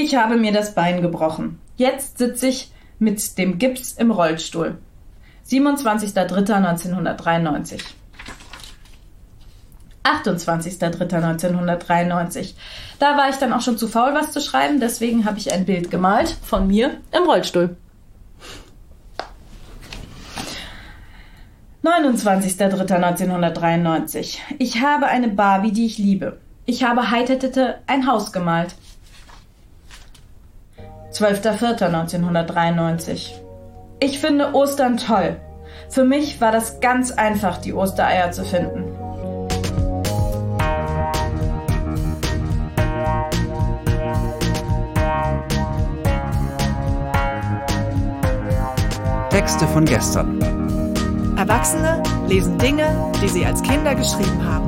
Ich habe mir das Bein gebrochen. Jetzt sitze ich mit dem Gips im Rollstuhl. 27.03.1993. 28.03.1993. Da war ich dann auch schon zu faul, was zu schreiben, deswegen habe ich ein Bild gemalt von mir im Rollstuhl. 29.03.1993. Ich habe eine Barbie, die ich liebe. Ich habe Heitertitte ein Haus gemalt. 12.04.1993. Ich finde Ostern toll. Für mich war das ganz einfach, die Ostereier zu finden. Texte von gestern. Erwachsene lesen Dinge, die sie als Kinder geschrieben haben.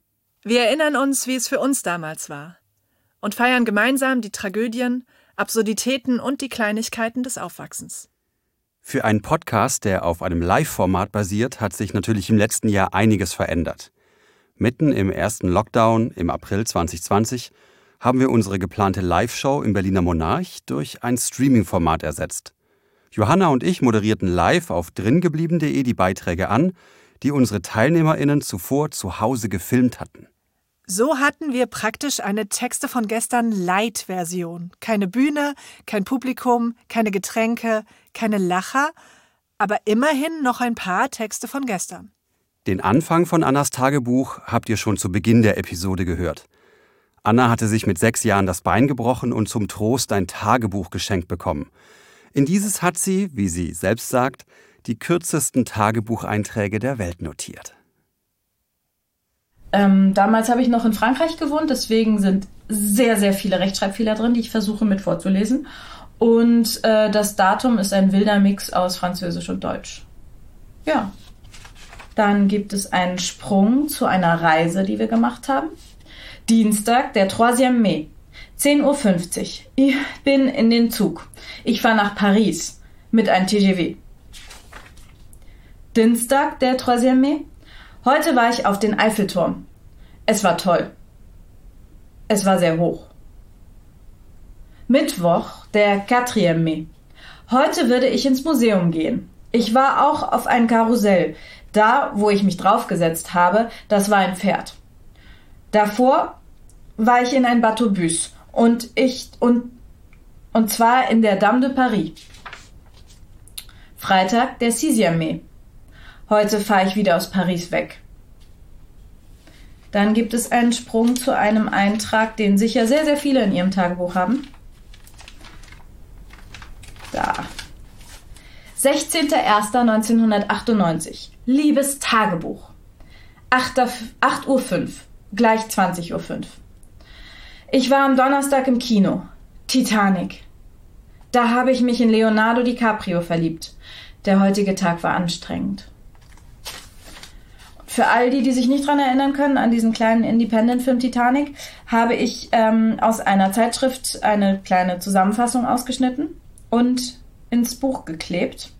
Wir erinnern uns, wie es für uns damals war und feiern gemeinsam die Tragödien, Absurditäten und die Kleinigkeiten des Aufwachsens. Für einen Podcast, der auf einem Live-Format basiert, hat sich natürlich im letzten Jahr einiges verändert. Mitten im ersten Lockdown im April 2020 haben wir unsere geplante Live-Show im Berliner Monarch durch ein Streaming-Format ersetzt. Johanna und ich moderierten live auf dringeblieben.de die Beiträge an, die unsere TeilnehmerInnen zuvor zu Hause gefilmt hatten. So hatten wir praktisch eine Texte von gestern Light-Version. Keine Bühne, kein Publikum, keine Getränke, keine Lacher, aber immerhin noch ein paar Texte von gestern. Den Anfang von Annas Tagebuch habt ihr schon zu Beginn der Episode gehört. Anna hatte sich mit sechs Jahren das Bein gebrochen und zum Trost ein Tagebuch geschenkt bekommen. In dieses hat sie, wie sie selbst sagt, die kürzesten Tagebucheinträge der Welt notiert. Ähm, damals habe ich noch in Frankreich gewohnt, deswegen sind sehr, sehr viele Rechtschreibfehler drin, die ich versuche mit vorzulesen. Und äh, das Datum ist ein wilder Mix aus Französisch und Deutsch. Ja. Dann gibt es einen Sprung zu einer Reise, die wir gemacht haben. Dienstag, der 3. Mai, 10.50 Uhr. Ich bin in den Zug. Ich fahre nach Paris mit einem TGV. Dienstag, der 3. Mai, Heute war ich auf den Eiffelturm. Es war toll. Es war sehr hoch. Mittwoch, der 4. Mai. Heute würde ich ins Museum gehen. Ich war auch auf ein Karussell. Da, wo ich mich draufgesetzt habe, das war ein Pferd. Davor war ich in ein Bateaubus und ich und und zwar in der Dame de Paris. Freitag, der 6. Heute fahre ich wieder aus Paris weg. Dann gibt es einen Sprung zu einem Eintrag, den sicher sehr, sehr viele in ihrem Tagebuch haben. Da. 16.01.1998. Liebes Tagebuch. 8.05 Uhr, gleich 20.05 Uhr. Ich war am Donnerstag im Kino. Titanic. Da habe ich mich in Leonardo DiCaprio verliebt. Der heutige Tag war anstrengend. Für all die, die sich nicht dran erinnern können, an diesen kleinen Independent-Film Titanic, habe ich ähm, aus einer Zeitschrift eine kleine Zusammenfassung ausgeschnitten und ins Buch geklebt.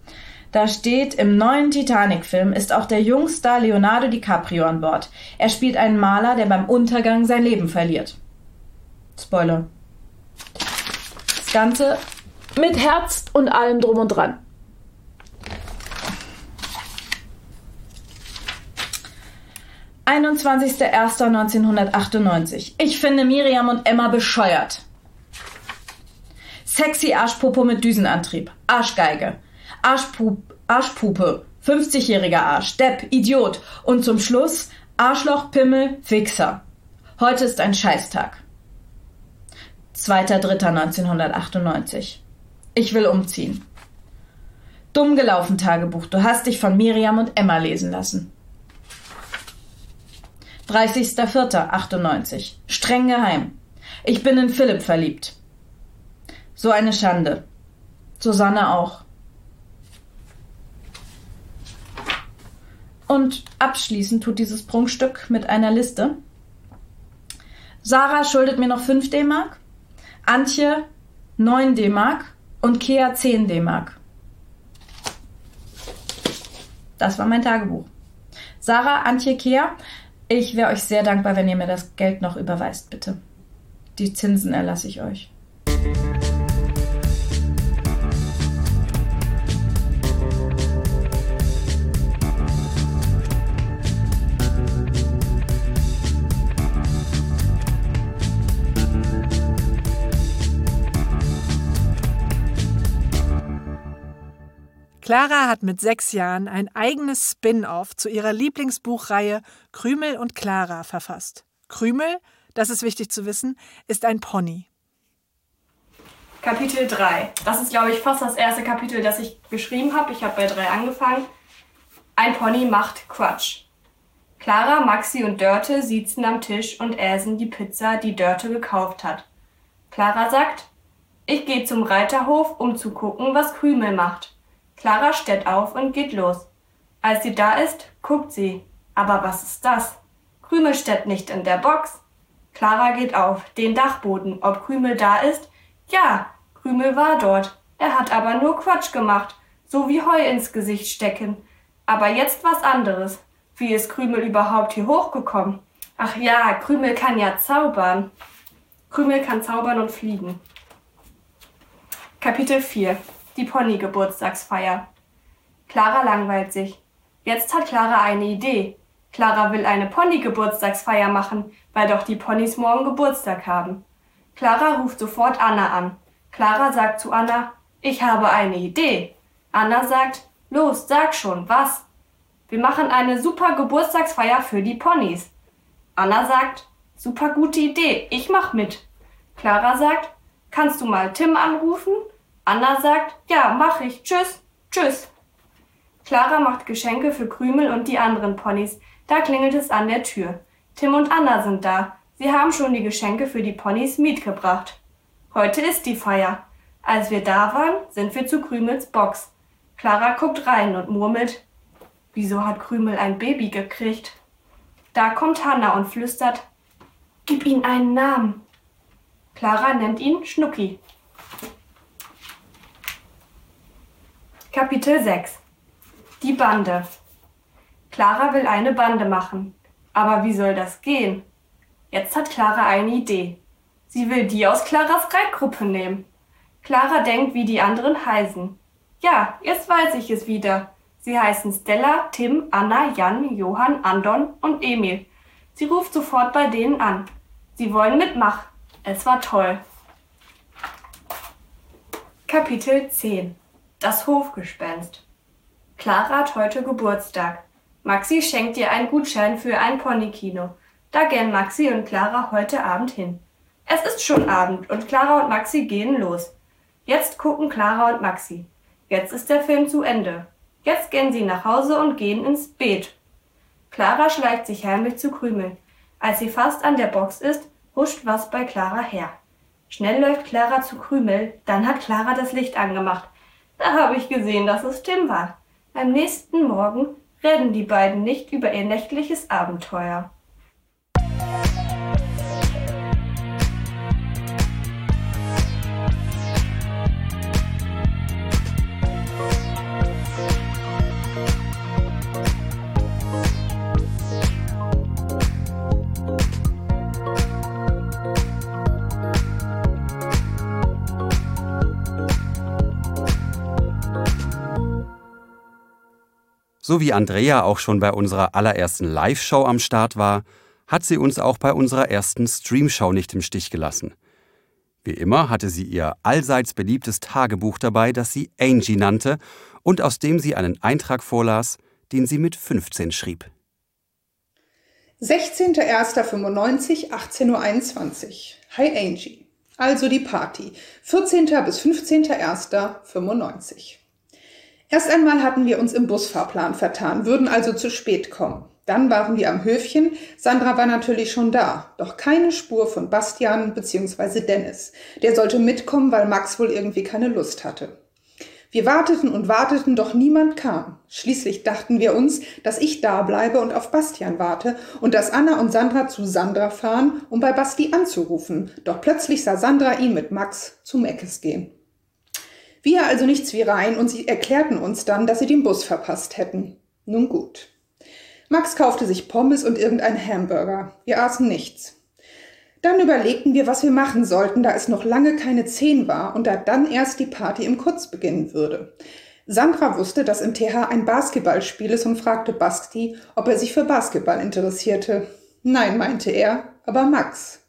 Da steht, im neuen Titanic-Film ist auch der Jungstar Leonardo DiCaprio an Bord. Er spielt einen Maler, der beim Untergang sein Leben verliert. Spoiler. Das Ganze mit Herz und allem drum und dran. 21.01.1998. Ich finde Miriam und Emma bescheuert. Sexy Arschpopo mit Düsenantrieb. Arschgeige. Arschpup, Arschpupe. 50-jähriger Arsch. Depp. Idiot. Und zum Schluss Arschloch, Pimmel, Wichser. Heute ist ein Scheißtag. 2.3.1998. Ich will umziehen. Dumm gelaufen, Tagebuch. Du hast dich von Miriam und Emma lesen lassen. 30.04.98. Streng geheim. Ich bin in Philipp verliebt. So eine Schande. Susanne auch. Und abschließend tut dieses Prunkstück mit einer Liste. Sarah schuldet mir noch 5 D-Mark, Antje 9 D-Mark und Kea 10 D-Mark. Das war mein Tagebuch. Sarah, Antje, Kea, ich wäre euch sehr dankbar, wenn ihr mir das Geld noch überweist, bitte. Die Zinsen erlasse ich euch. Clara hat mit sechs Jahren ein eigenes Spin-off zu ihrer Lieblingsbuchreihe Krümel und Clara verfasst. Krümel, das ist wichtig zu wissen, ist ein Pony. Kapitel 3. Das ist, glaube ich, fast das erste Kapitel, das ich geschrieben habe. Ich habe bei 3 angefangen. Ein Pony macht Quatsch. Clara, Maxi und Dörte sitzen am Tisch und essen die Pizza, die Dörte gekauft hat. Clara sagt, ich gehe zum Reiterhof, um zu gucken, was Krümel macht. Clara steht auf und geht los. Als sie da ist, guckt sie. Aber was ist das? Krümel steht nicht in der Box. Clara geht auf den Dachboden, ob Krümel da ist. Ja, Krümel war dort. Er hat aber nur Quatsch gemacht, so wie Heu ins Gesicht stecken. Aber jetzt was anderes. Wie ist Krümel überhaupt hier hochgekommen? Ach ja, Krümel kann ja zaubern. Krümel kann zaubern und fliegen. Kapitel 4 die Pony-Geburtstagsfeier. Clara langweilt sich. Jetzt hat Clara eine Idee. Clara will eine Pony-Geburtstagsfeier machen, weil doch die Ponys morgen Geburtstag haben. Clara ruft sofort Anna an. Clara sagt zu Anna, ich habe eine Idee. Anna sagt, los, sag schon, was? Wir machen eine super Geburtstagsfeier für die Ponys. Anna sagt, super gute Idee, ich mach mit. Clara sagt, kannst du mal Tim anrufen? Anna sagt, ja, mach ich. Tschüss, tschüss. Clara macht Geschenke für Krümel und die anderen Ponys. Da klingelt es an der Tür. Tim und Anna sind da. Sie haben schon die Geschenke für die Ponys mitgebracht. Heute ist die Feier. Als wir da waren, sind wir zu Krümels Box. Clara guckt rein und murmelt, wieso hat Krümel ein Baby gekriegt? Da kommt Hanna und flüstert, gib ihm einen Namen. Clara nennt ihn Schnucki. Kapitel 6 Die Bande Clara will eine Bande machen. Aber wie soll das gehen? Jetzt hat Clara eine Idee. Sie will die aus Claras Reitgruppe nehmen. Clara denkt, wie die anderen heißen. Ja, jetzt weiß ich es wieder. Sie heißen Stella, Tim, Anna, Jan, Johann, Andon und Emil. Sie ruft sofort bei denen an. Sie wollen mitmachen. Es war toll. Kapitel 10 das Hofgespenst. Clara hat heute Geburtstag. Maxi schenkt ihr einen Gutschein für ein Ponykino. Da gehen Maxi und Clara heute Abend hin. Es ist schon Abend und Clara und Maxi gehen los. Jetzt gucken Clara und Maxi. Jetzt ist der Film zu Ende. Jetzt gehen sie nach Hause und gehen ins Beet. Clara schleicht sich heimlich zu Krümel. Als sie fast an der Box ist, huscht was bei Clara her. Schnell läuft Clara zu Krümel, dann hat Clara das Licht angemacht. Da habe ich gesehen, dass es Tim war. Am nächsten Morgen reden die beiden nicht über ihr nächtliches Abenteuer. So wie Andrea auch schon bei unserer allerersten Live-Show am Start war, hat sie uns auch bei unserer ersten Stream-Show nicht im Stich gelassen. Wie immer hatte sie ihr allseits beliebtes Tagebuch dabei, das sie Angie nannte und aus dem sie einen Eintrag vorlas, den sie mit 15 schrieb. 16.01.95, 18.21 Uhr. Hi Angie. Also die Party. 14. bis 15.01.95. Erst einmal hatten wir uns im Busfahrplan vertan, würden also zu spät kommen. Dann waren wir am Höfchen. Sandra war natürlich schon da, doch keine Spur von Bastian bzw. Dennis. Der sollte mitkommen, weil Max wohl irgendwie keine Lust hatte. Wir warteten und warteten, doch niemand kam. Schließlich dachten wir uns, dass ich da bleibe und auf Bastian warte und dass Anna und Sandra zu Sandra fahren, um bei Basti anzurufen. Doch plötzlich sah Sandra ihn mit Max zum Eckes gehen. Wir also nichts wie rein und sie erklärten uns dann, dass sie den Bus verpasst hätten. Nun gut. Max kaufte sich Pommes und irgendein Hamburger. Wir aßen nichts. Dann überlegten wir, was wir machen sollten, da es noch lange keine zehn war und da dann erst die Party im Kurz beginnen würde. Sandra wusste, dass im TH ein Basketballspiel ist und fragte Basti, ob er sich für Basketball interessierte. Nein, meinte er, aber Max.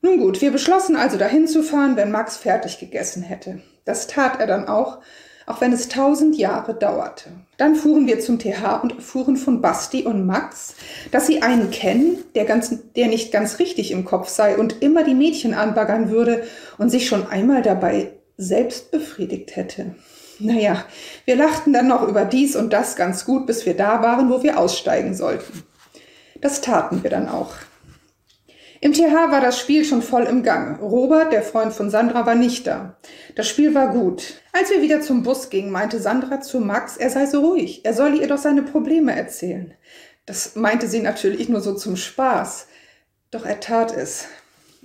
Nun gut, wir beschlossen also dahin zu fahren, wenn Max fertig gegessen hätte. Das tat er dann auch, auch wenn es tausend Jahre dauerte. Dann fuhren wir zum TH und erfuhren von Basti und Max, dass sie einen kennen, der, ganz, der nicht ganz richtig im Kopf sei und immer die Mädchen anbaggern würde und sich schon einmal dabei selbst befriedigt hätte. Naja, wir lachten dann noch über dies und das ganz gut, bis wir da waren, wo wir aussteigen sollten. Das taten wir dann auch. Im TH war das Spiel schon voll im Gang. Robert, der Freund von Sandra, war nicht da. Das Spiel war gut. Als wir wieder zum Bus gingen, meinte Sandra zu Max, er sei so ruhig, er solle ihr doch seine Probleme erzählen. Das meinte sie natürlich nur so zum Spaß. Doch er tat es.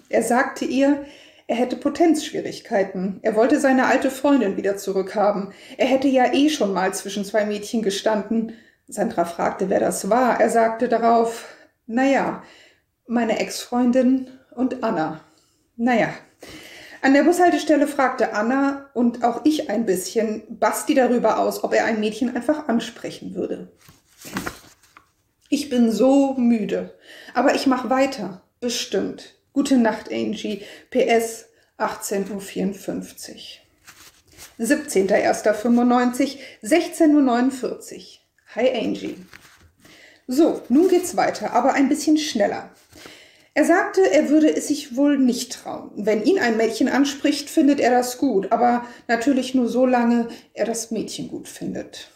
Er sagte ihr, er hätte Potenzschwierigkeiten. Er wollte seine alte Freundin wieder zurückhaben. Er hätte ja eh schon mal zwischen zwei Mädchen gestanden. Sandra fragte, wer das war. Er sagte darauf, naja, meine Ex-Freundin und Anna. Naja, an der Bushaltestelle fragte Anna und auch ich ein bisschen Basti darüber aus, ob er ein Mädchen einfach ansprechen würde. Ich bin so müde, aber ich mache weiter, bestimmt. Gute Nacht, Angie. PS 18.54 Uhr. 17.01.95, 16.49 Uhr. Hi, Angie. So, nun geht's weiter, aber ein bisschen schneller. Er sagte, er würde es sich wohl nicht trauen. Wenn ihn ein Mädchen anspricht, findet er das gut, aber natürlich nur so lange er das Mädchen gut findet.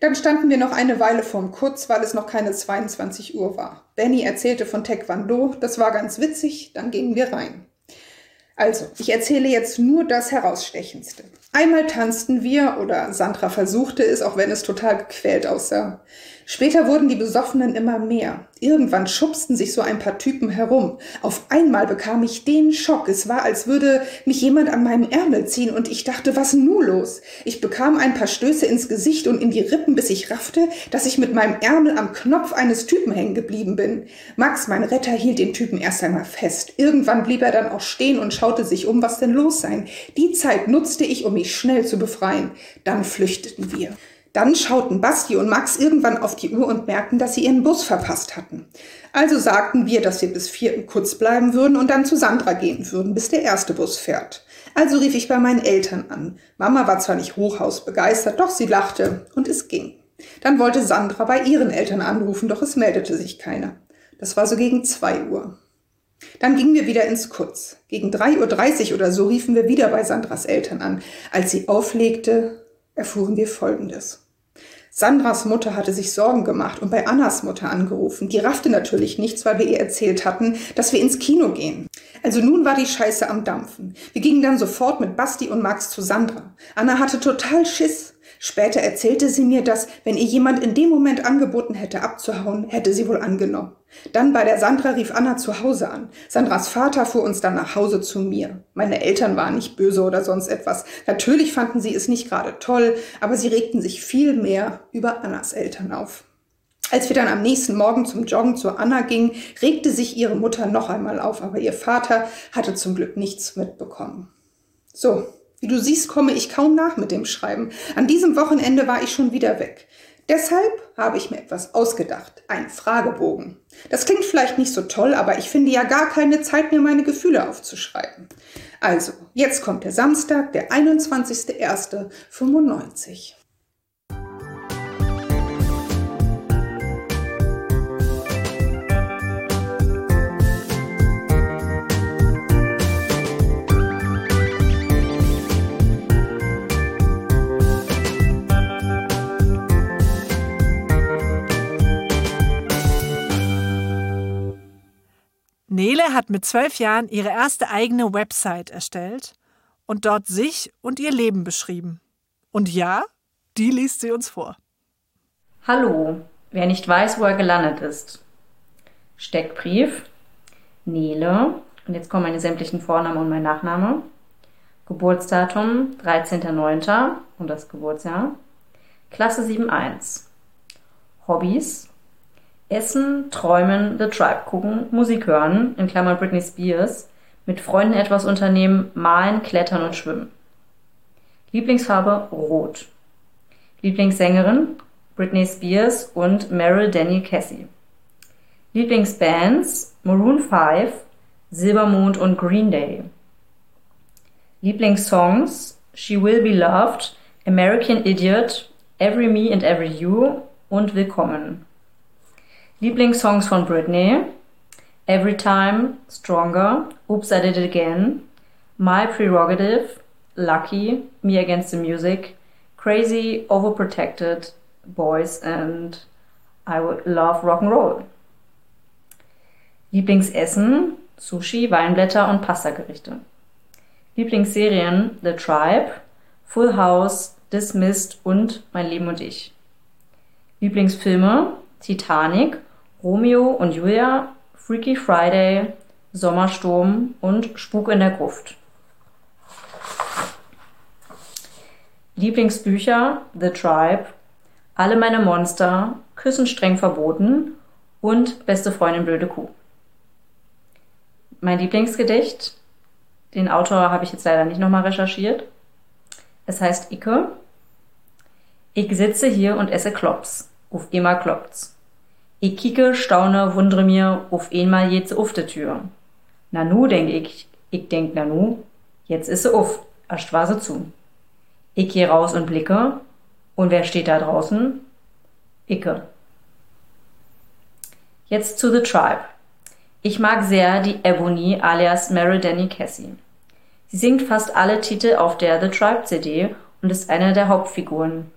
Dann standen wir noch eine Weile vorm Kurz, weil es noch keine 22 Uhr war. Benny erzählte von Taekwondo, das war ganz witzig, dann gingen wir rein. Also, ich erzähle jetzt nur das Herausstechendste. Einmal tanzten wir, oder Sandra versuchte es, auch wenn es total gequält aussah. Später wurden die Besoffenen immer mehr. Irgendwann schubsten sich so ein paar Typen herum. Auf einmal bekam ich den Schock. Es war, als würde mich jemand an meinem Ärmel ziehen und ich dachte, was nun los? Ich bekam ein paar Stöße ins Gesicht und in die Rippen, bis ich raffte, dass ich mit meinem Ärmel am Knopf eines Typen hängen geblieben bin. Max, mein Retter, hielt den Typen erst einmal fest. Irgendwann blieb er dann auch stehen und schaute sich um, was denn los sei. Die Zeit nutzte ich, um mich schnell zu befreien. Dann flüchteten wir. Dann schauten Basti und Max irgendwann auf die Uhr und merkten, dass sie ihren Bus verpasst hatten. Also sagten wir, dass wir bis vier kurz bleiben würden und dann zu Sandra gehen würden, bis der erste Bus fährt. Also rief ich bei meinen Eltern an. Mama war zwar nicht hochhausbegeistert, doch sie lachte und es ging. Dann wollte Sandra bei ihren Eltern anrufen, doch es meldete sich keiner. Das war so gegen zwei Uhr. Dann gingen wir wieder ins Kurz. Gegen 3.30 Uhr oder so riefen wir wieder bei Sandras Eltern an. Als sie auflegte, erfuhren wir Folgendes. Sandras Mutter hatte sich Sorgen gemacht und bei Annas Mutter angerufen. Die raffte natürlich nichts, weil wir ihr erzählt hatten, dass wir ins Kino gehen. Also nun war die Scheiße am Dampfen. Wir gingen dann sofort mit Basti und Max zu Sandra. Anna hatte total Schiss. Später erzählte sie mir, dass, wenn ihr jemand in dem Moment angeboten hätte abzuhauen, hätte sie wohl angenommen. Dann bei der Sandra rief Anna zu Hause an. Sandras Vater fuhr uns dann nach Hause zu mir. Meine Eltern waren nicht böse oder sonst etwas. Natürlich fanden sie es nicht gerade toll, aber sie regten sich viel mehr über Annas Eltern auf. Als wir dann am nächsten Morgen zum Joggen zu Anna gingen, regte sich ihre Mutter noch einmal auf, aber ihr Vater hatte zum Glück nichts mitbekommen. So, wie du siehst, komme ich kaum nach mit dem Schreiben. An diesem Wochenende war ich schon wieder weg. Deshalb habe ich mir etwas ausgedacht, einen Fragebogen. Das klingt vielleicht nicht so toll, aber ich finde ja gar keine Zeit mehr, meine Gefühle aufzuschreiben. Also, jetzt kommt der Samstag, der 21.01.95. hat mit zwölf Jahren ihre erste eigene Website erstellt und dort sich und ihr Leben beschrieben. Und ja, die liest sie uns vor. Hallo, wer nicht weiß, wo er gelandet ist. Steckbrief, Nele, und jetzt kommen meine sämtlichen Vornamen und mein Nachname. Geburtsdatum 13.09. und das Geburtsjahr. Klasse 7.1. Hobbys. Essen, träumen, The Tribe gucken, Musik hören, in Klammern Britney Spears, mit Freunden etwas unternehmen, malen, klettern und schwimmen. Lieblingsfarbe rot. Lieblingssängerin Britney Spears und Meryl Daniel Cassie. Lieblingsbands Maroon 5, Silbermond und Green Day. Lieblingssongs She Will Be Loved, American Idiot, Every Me and Every You und Willkommen. Lieblingssongs von Britney Every Time, Stronger, Oops I Did It Again, My Prerogative, Lucky, Me Against the Music, Crazy, Overprotected, Boys and I Love Rock and Roll. Lieblingsessen Sushi, Weinblätter und Pastagerichte. Lieblingsserien The Tribe, Full House, Dismissed und Mein Leben und ich. Lieblingsfilme Titanic, Romeo und Julia, Freaky Friday, Sommersturm und Spuk in der Gruft. Lieblingsbücher The Tribe, Alle meine Monster, Küssen streng verboten und Beste Freundin blöde Kuh. Mein Lieblingsgedicht den Autor habe ich jetzt leider nicht nochmal recherchiert. Es heißt Icke. Ich sitze hier und esse Klops. Auf immer kloppt's. Ich kicke, staune, wundere mir, auf einmal jetzt auf de Tür. Nanu, denk ich, ich denk Nanu, jetzt ist sie auf, erst war sie zu. Ich geh raus und blicke, und wer steht da draußen? Icke. Jetzt zu The Tribe. Ich mag sehr die Ebony alias Mary Danny Cassie. Sie singt fast alle Titel auf der The Tribe CD und ist eine der Hauptfiguren.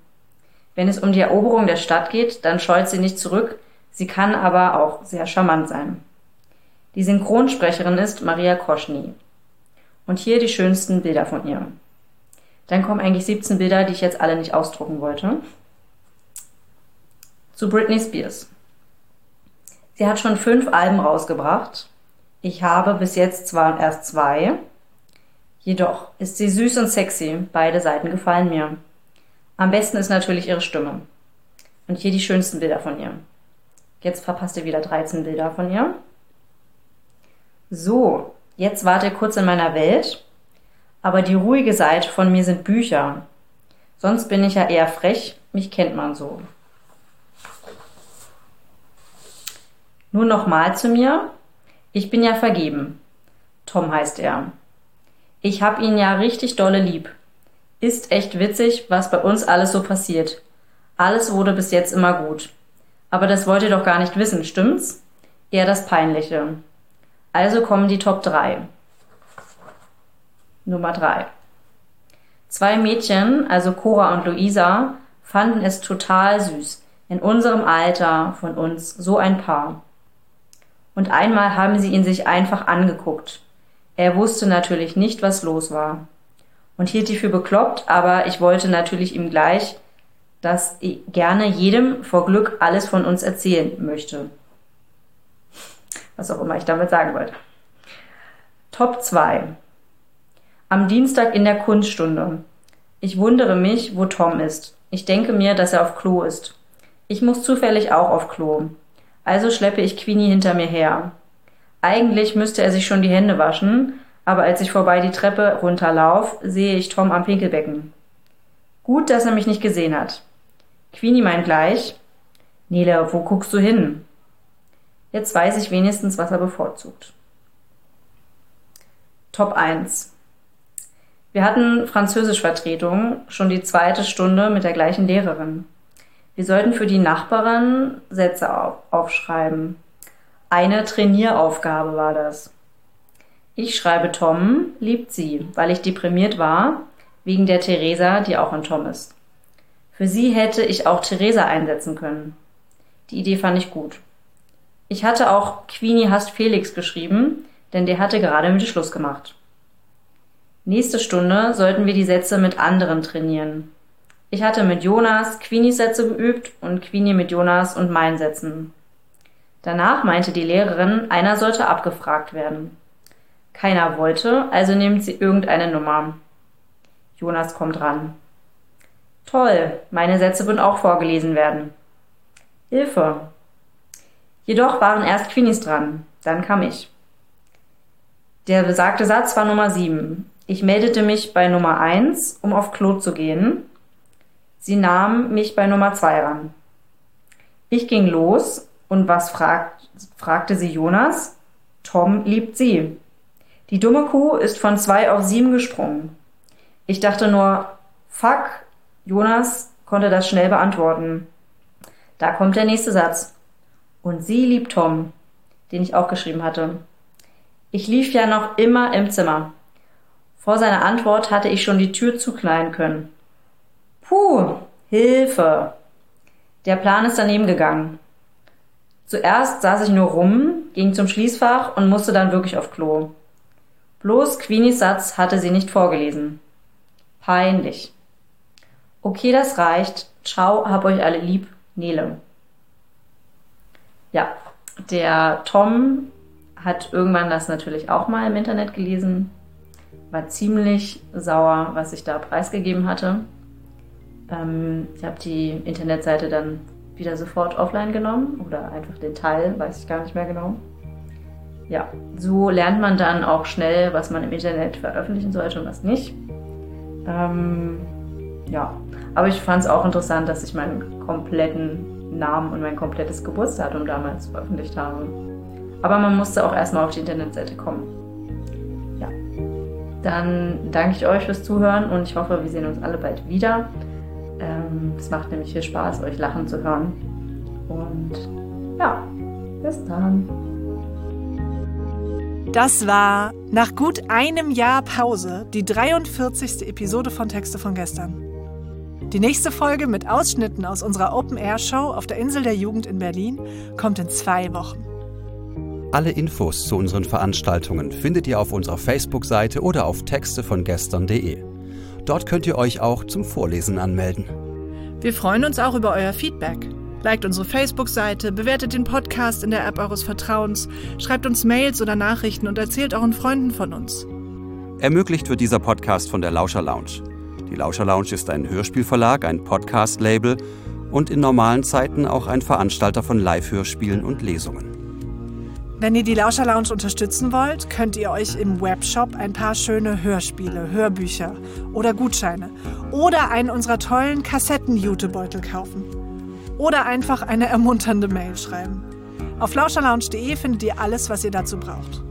Wenn es um die Eroberung der Stadt geht, dann scheut sie nicht zurück, sie kann aber auch sehr charmant sein. Die Synchronsprecherin ist Maria Koschny. Und hier die schönsten Bilder von ihr. Dann kommen eigentlich 17 Bilder, die ich jetzt alle nicht ausdrucken wollte. Zu Britney Spears. Sie hat schon fünf Alben rausgebracht. Ich habe bis jetzt zwar erst zwei, Jedoch ist sie süß und sexy, beide Seiten gefallen mir. Am besten ist natürlich ihre Stimme. Und hier die schönsten Bilder von ihr. Jetzt verpasst ihr wieder 13 Bilder von ihr. So, jetzt wart ihr kurz in meiner Welt. Aber die ruhige Seite von mir sind Bücher. Sonst bin ich ja eher frech, mich kennt man so. Nur nochmal zu mir. Ich bin ja vergeben. Tom heißt er. Ich hab ihn ja richtig dolle lieb. Ist echt witzig, was bei uns alles so passiert. Alles wurde bis jetzt immer gut. Aber das wollt ihr doch gar nicht wissen, stimmt's? Eher das Peinliche. Also kommen die Top 3. Nummer 3. Zwei Mädchen, also Cora und Luisa, fanden es total süß. In unserem Alter von uns so ein Paar. Und einmal haben sie ihn sich einfach angeguckt. Er wusste natürlich nicht, was los war und hielt die für bekloppt, aber ich wollte natürlich ihm gleich, dass ich gerne jedem vor Glück alles von uns erzählen möchte. Was auch immer ich damit sagen wollte. Top 2. Am Dienstag in der Kunststunde. Ich wundere mich, wo Tom ist. Ich denke mir, dass er auf Klo ist. Ich muss zufällig auch auf Klo. Also schleppe ich Queenie hinter mir her. Eigentlich müsste er sich schon die Hände waschen, aber als ich vorbei die Treppe runterlauf, sehe ich Tom am Pinkelbecken. Gut, dass er mich nicht gesehen hat. Queenie meint gleich, Nele, wo guckst du hin? Jetzt weiß ich wenigstens, was er bevorzugt. Top 1. Wir hatten Französischvertretung, schon die zweite Stunde mit der gleichen Lehrerin. Wir sollten für die Nachbarin Sätze aufschreiben. Eine Trainieraufgabe war das. Ich schreibe Tom, liebt sie, weil ich deprimiert war, wegen der Theresa, die auch ein Tom ist. Für sie hätte ich auch Theresa einsetzen können. Die Idee fand ich gut. Ich hatte auch Queenie hasst Felix geschrieben, denn der hatte gerade mit Schluss gemacht. Nächste Stunde sollten wir die Sätze mit anderen trainieren. Ich hatte mit Jonas Queenies Sätze geübt und Queenie mit Jonas und meinen Sätzen. Danach meinte die Lehrerin, einer sollte abgefragt werden. Keiner wollte, also nimmt sie irgendeine Nummer. Jonas kommt ran. Toll, meine Sätze würden auch vorgelesen werden. Hilfe. Jedoch waren erst Queenies dran, dann kam ich. Der besagte Satz war Nummer 7. Ich meldete mich bei Nummer 1, um auf Klo zu gehen. Sie nahm mich bei Nummer 2 ran. Ich ging los und was fragt, fragte sie Jonas? Tom liebt sie. Die dumme Kuh ist von 2 auf 7 gesprungen. Ich dachte nur, fuck, Jonas konnte das schnell beantworten. Da kommt der nächste Satz. Und sie liebt Tom, den ich auch geschrieben hatte. Ich lief ja noch immer im Zimmer. Vor seiner Antwort hatte ich schon die Tür zuknallen können. Puh, Hilfe. Der Plan ist daneben gegangen. Zuerst saß ich nur rum, ging zum Schließfach und musste dann wirklich auf Klo. Bloß Queenies Satz hatte sie nicht vorgelesen. Peinlich. Okay, das reicht. Ciao, hab euch alle lieb. Nele. Ja, der Tom hat irgendwann das natürlich auch mal im Internet gelesen, war ziemlich sauer, was ich da preisgegeben hatte. Ähm, ich habe die Internetseite dann wieder sofort offline genommen oder einfach den Teil, weiß ich gar nicht mehr genau. Ja, so lernt man dann auch schnell, was man im Internet veröffentlichen sollte und was nicht. Ähm, ja, aber ich fand es auch interessant, dass ich meinen kompletten Namen und mein komplettes Geburtsdatum damals veröffentlicht habe. Aber man musste auch erstmal auf die Internetseite kommen. Ja. Dann danke ich euch fürs Zuhören und ich hoffe, wir sehen uns alle bald wieder. Ähm, es macht nämlich viel Spaß, euch lachen zu hören. Und ja, bis dann. Das war nach gut einem Jahr Pause die 43. Episode von Texte von gestern. Die nächste Folge mit Ausschnitten aus unserer Open-Air-Show auf der Insel der Jugend in Berlin kommt in zwei Wochen. Alle Infos zu unseren Veranstaltungen findet ihr auf unserer Facebook-Seite oder auf textevongestern.de. Dort könnt ihr euch auch zum Vorlesen anmelden. Wir freuen uns auch über euer Feedback. Liked unsere Facebook-Seite, bewertet den Podcast in der App eures Vertrauens, schreibt uns Mails oder Nachrichten und erzählt euren Freunden von uns. Ermöglicht wird dieser Podcast von der Lauscher Lounge. Die Lauscher Lounge ist ein Hörspielverlag, ein Podcast-Label und in normalen Zeiten auch ein Veranstalter von Live-Hörspielen und Lesungen. Wenn ihr die Lauscher Lounge unterstützen wollt, könnt ihr euch im Webshop ein paar schöne Hörspiele, Hörbücher oder Gutscheine oder einen unserer tollen Kassetten-Jutebeutel kaufen. Oder einfach eine ermunternde Mail schreiben. Auf lauscherlounge.de findet ihr alles, was ihr dazu braucht.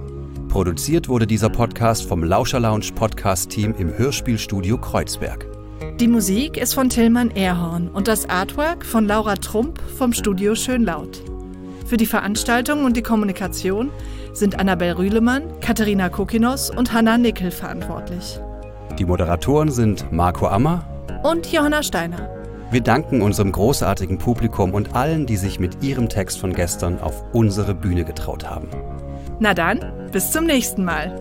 Produziert wurde dieser Podcast vom Lauscher Lounge Podcast Team im Hörspielstudio Kreuzberg. Die Musik ist von Tillmann Erhorn und das Artwork von Laura Trump vom Studio Schönlaut. Für die Veranstaltung und die Kommunikation sind Annabel Rühlemann, Katharina Kokinos und Hanna Nickel verantwortlich. Die Moderatoren sind Marco Ammer und Johanna Steiner. Wir danken unserem großartigen Publikum und allen, die sich mit ihrem Text von gestern auf unsere Bühne getraut haben. Na dann, bis zum nächsten Mal.